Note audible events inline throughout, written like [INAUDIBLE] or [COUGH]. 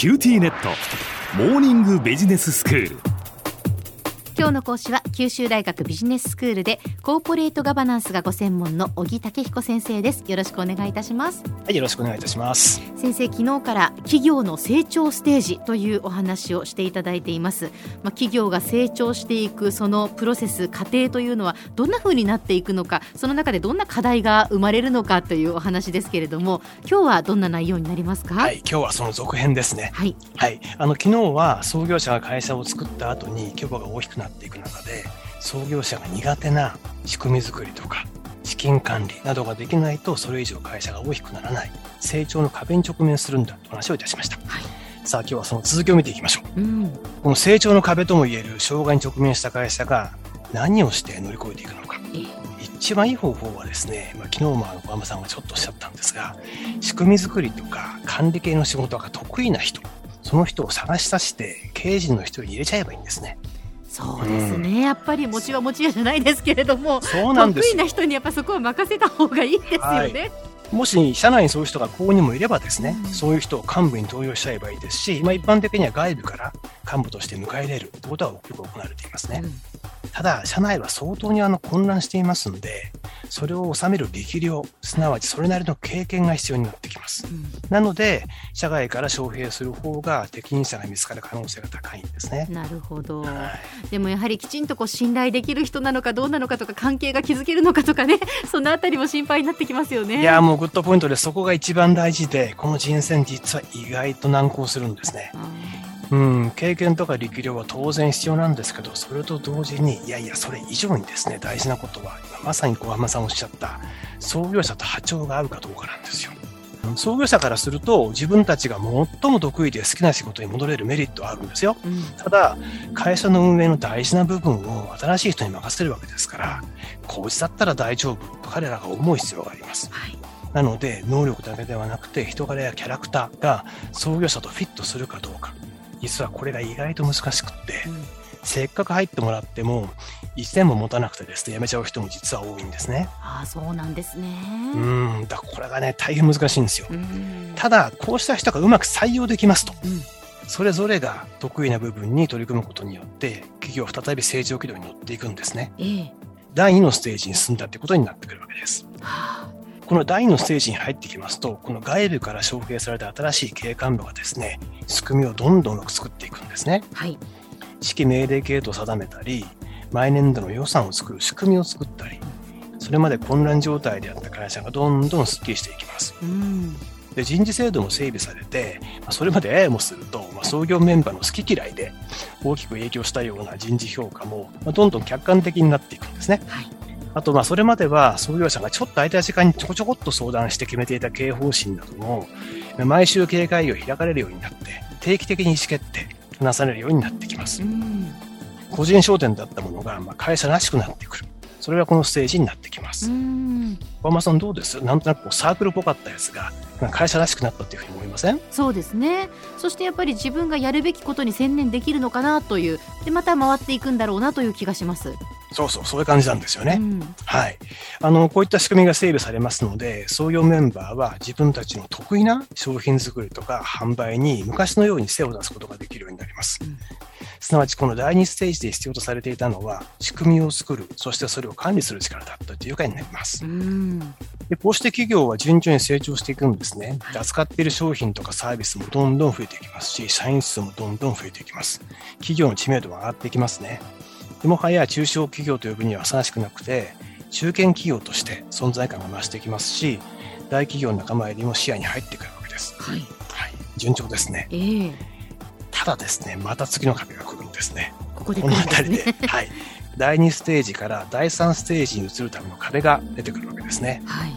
キューティーネット。モーニングビジネススクール。今日の講師は九州大学ビジネススクールでコーポレートガバナンスがご専門の小木武彦先生です。よろしくお願いいたします。はい、よろしくお願いいたします。先生昨日から企業の成長ステージというお話をしていただいています。まあ、企業が成長していくそのプロセス過程というのはどんな風になっていくのかその中でどんな課題が生まれるのかというお話ですけれども今日はどんな内容になりますか？はい、今日はその続編ですね。はい、はい、あの昨日は創業者が会社を作った後に規模が大きくなっていく中で、創業者が苦手な仕組み作りとか資金管理などができないとそれ以上会社が大きくならない成長の壁に直面するんだと話をいたしました。はいさあ今日はその続きを見ていきましょう。うん、この成長の壁ともいえる障害に直面した会社が何をして乗り越えていくのか。え一番いい方法はですね、まあ、昨日もあの小山さんがちょっとおっしゃったんですが、仕組み作りとか管理系の仕事が得意な人、その人を探し出して経営陣の人に入れちゃえばいいんですね。そうですね、やっぱり餅は餅屋じゃないですけれどもそうなんですよ得意な。人にやっぱそこは任せた方がいいですよね。もし社内にそういう人がここにもいればですね、うんそういう人を幹部に登用しちゃえばいいですし、まあ、一般的には外部から幹部として迎え入れるということはよく行われていますね。うんただ、社内は相当にあの混乱していますので、それを収める力量、すなわちそれなりの経験が必要になってきます。うんなので、社外から招聘する方が適任者が見つかる可能性が高いんですね。なるほど、はいでもやはりきちんとこう信頼できる人なのかどうなのかとか関係が築けるのかとかね [LAUGHS] そのあたりも心配になってきますよね。いや、もうグッドポイントで、そこが一番大事で、この人選実は意外と難航するんですね。あうん、経験とか力量は当然必要なんですけど、それと同時に、いやいや、それ以上にですね、大事なことは、今まさに小浜さんおっしゃった、創業者と波長が合うかどうかなんですよ。創業者からすると、自分たちが最も得意で好きな仕事に戻れるメリットはあるんですよ。ーうんただ、会社の運営の大事な部分を新しい人に任せるわけですから、こいつだったら大丈夫と彼らが思う必要があります。はいなので、能力だけではなくて、人柄やキャラクターが創業者とフィットするかどうか。実はこれが意外と難しくって、うんせっかく入ってもらっても、1年も持たなくてですね、辞めちゃう人も実は多いんですね。ああそうなんですね。うん、だからこれがね、大変難しいんですよ。うんただ、こうした人がうまく採用できますと。うんそれぞれが得意な部分に取り組むことによって、企業は再び成長軌道に乗っていくんですね。ええ第2のステージに進んだということになってくるわけです。はあこの第2のステージに入ってきますと、この外部から招聘された新しい経営幹部がですね、仕組みをどんどん作っていくんですね。はい指揮命令系統を定めたり、毎年度の予算を作る仕組みを作ったり、それまで混乱状態であった会社がどんどんスッキリしていきます。うんで人事制度も整備されて、まあそれまでややもすると、まあ、創業メンバーの好き嫌いで大きく影響したような人事評価も、まあどんどん客観的になっていくんですね。はいあと、まあ、それまでは創業者がちょっと空いた時間にちょこちょこっと相談して決めていた経営方針なども、毎週経営会議を開かれるようになって、定期的に意思決定、なされるようになってきますう。ん個人商店だったものが、まあ、会社らしくなってくる。それがこのステージになってきまうす。ん小浜さんどうです？なんとなくこうサークルっぽかったやつが、まあ会社らしくなったっていうふうに思いません？そうですねそしてやっぱり自分がやるべきことに専念できるのかなというでまた回っていくんだろうなという気がします。そうそう、そういう感じなんですよね。うんはい。あの、こういった仕組みが整備されますので、創業メンバーは自分たちの得意な商品作りとか販売に昔のように背を出すことができるようになります。うんすなわち、この第二ステージで必要とされていたのは、仕組みを作る、そしてそれを管理する力だったというかになりますう。んでこうして企業は順調に成長していくんですね。で扱っている商品とかサービスもどんどん増えていきますし、社員数もどんどん増えていきます。企業の知名度が上がっていきますね。でもはや中小企業と呼ぶにはふさわしくなくて、中堅企業として存在感が増していきますし、大企業の仲間入りも視野に入ってくるわけです。はいはい。順調ですね。ええただですね、また次の壁が来るんですね。ここで来この辺りね。で、[LAUGHS] はい。第2ステージから第3ステージに移るための壁が出てくるわけですね。はい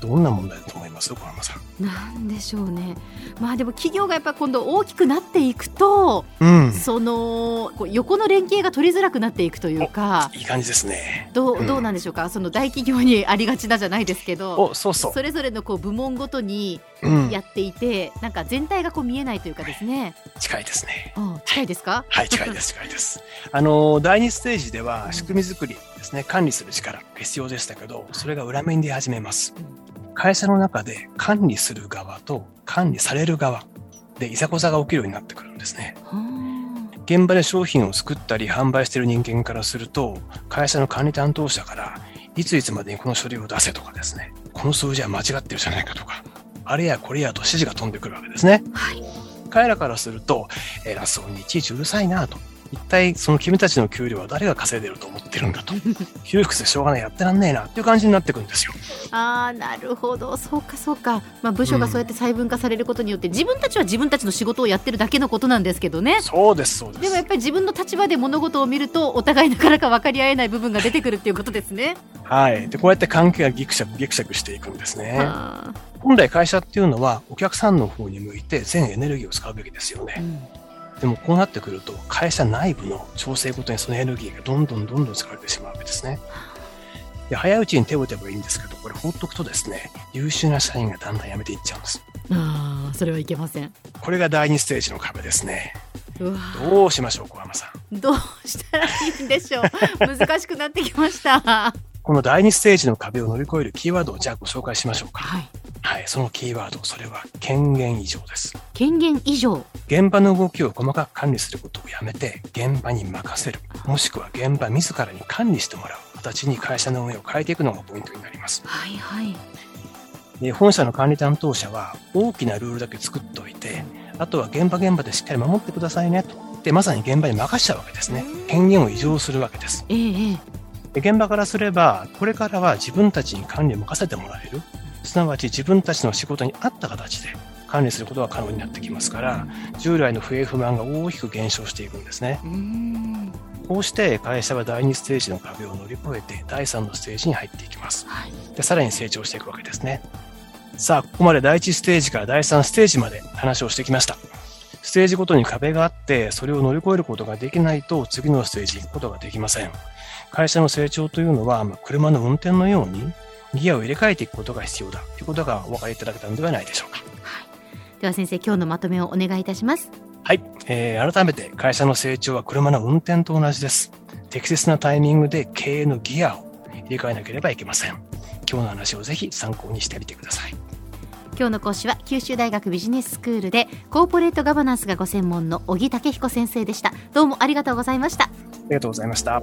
どんな問題だと思います？小浜さん。なんでしょうね。まあでも企業がやっぱ今度大きくなっていくと、うん。そのこう横の連携が取りづらくなっていくというか、いい感じですね。うんどうどうなんでしょうか？その大企業にありがちだじゃないですけど、お、そうそう。それぞれのこう部門ごとにうんやっていて、なんか全体がこう見えないというかですね。近いですね。あ近いですか？はい、近いです、近いです。[LAUGHS] あの、第2ステージでは仕組み作りですね、管理する力が必要でしたけど、それが裏目に出始めます。会社の中で管理する側と管理される側、でいざこざが起きるようになってくるんですね。は現場で商品を作ったり販売している人間からすると、会社の管理担当者から、いついつまでにこの書類を出せとかですね、この数字は間違ってるじゃないかとか、あれやこれやと指示が飛んでくるわけですね。あはい彼らからすると、偉そうにいちいちうるさいなと。一体その君たちの給料は誰が稼いでると思ってるんだと。窮屈でしょうがない、やってらんねえなっていう感じになってくるんですよ。あーなるほどそうかそうか、まあ、部署がそうやって細分化されることによって、自分たちは自分たちの仕事をやってるだけのことなんですけどねそうです、そうです。でもやっぱり自分の立場で物事を見るとお互いなかなか分かり合えない部分が出てくるっていうことですね。はい。で、こうやって関係がギクシャクギクシャクしていくんですね。はあ本来会社っていうのはお客さんの方に向いて全エネルギーを使うべきですよね。うんでもこうなってくると会社内部の調整ごとにそのエネルギーがどんどんどんどん使われてしまうわけですね。で早いうちに手を打てばいいんですけど、これ放っとくとですね、優秀な社員がだんだん辞めていっちゃうんです。あーそれはいけません。これが第二ステージの壁ですね。うわどうしましょう、小浜さん。どうしたらいいんでしょう難しくなってきました。は [LAUGHS] この第二ステージの壁を乗り越えるキーワードをじゃあご紹介しましょうか。いはい、そのキーワード、それは権限異常です。権限以上現場の動きを細かく管理することをやめて、現場に任せる。もしくは現場自らに管理してもらう形に会社の運営を変えていくのがポイントになります。はいはいで本社の管理担当者は大きなルールだけ作っておいて、あとは現場現場でしっかり守ってくださいねと。で、まさに現場に任しちゃうわけですね。権限を異常するわけです。ええ現場からすれば、これからは自分たちに管理を任せてもらえる。すなわち自分たちの仕事に合った形で管理することが可能になってきますから、従来の不平不満が大きく減少していくんですね。こうして会社は第2ステージの壁を乗り越えて第3のステージに入っていきます。はいで、さらに成長していくわけですね。さあ、ここまで第1ステージから第3ステージまで話をしてきました。ステージごとに壁があって、それを乗り越えることができないと次のステージに行くことができません。会社の成長というのは、まあ車の運転のようにギアを入れ替えていくことが必要だということがお分かりいただけたのではないでしょうか。では先生今日のまとめをお願いいたします。はい、えー改めて会社の成長は車の運転と同じです。適切なタイミングで経営のギアを入れ替えなければいけません。今日の話をぜひ参考にしてみてください。今日の講師は九州大学ビジネススクールでコーポレートガバナンスがご専門の小木武彦先生でした。どうもありがとうございました。ありがとうございました。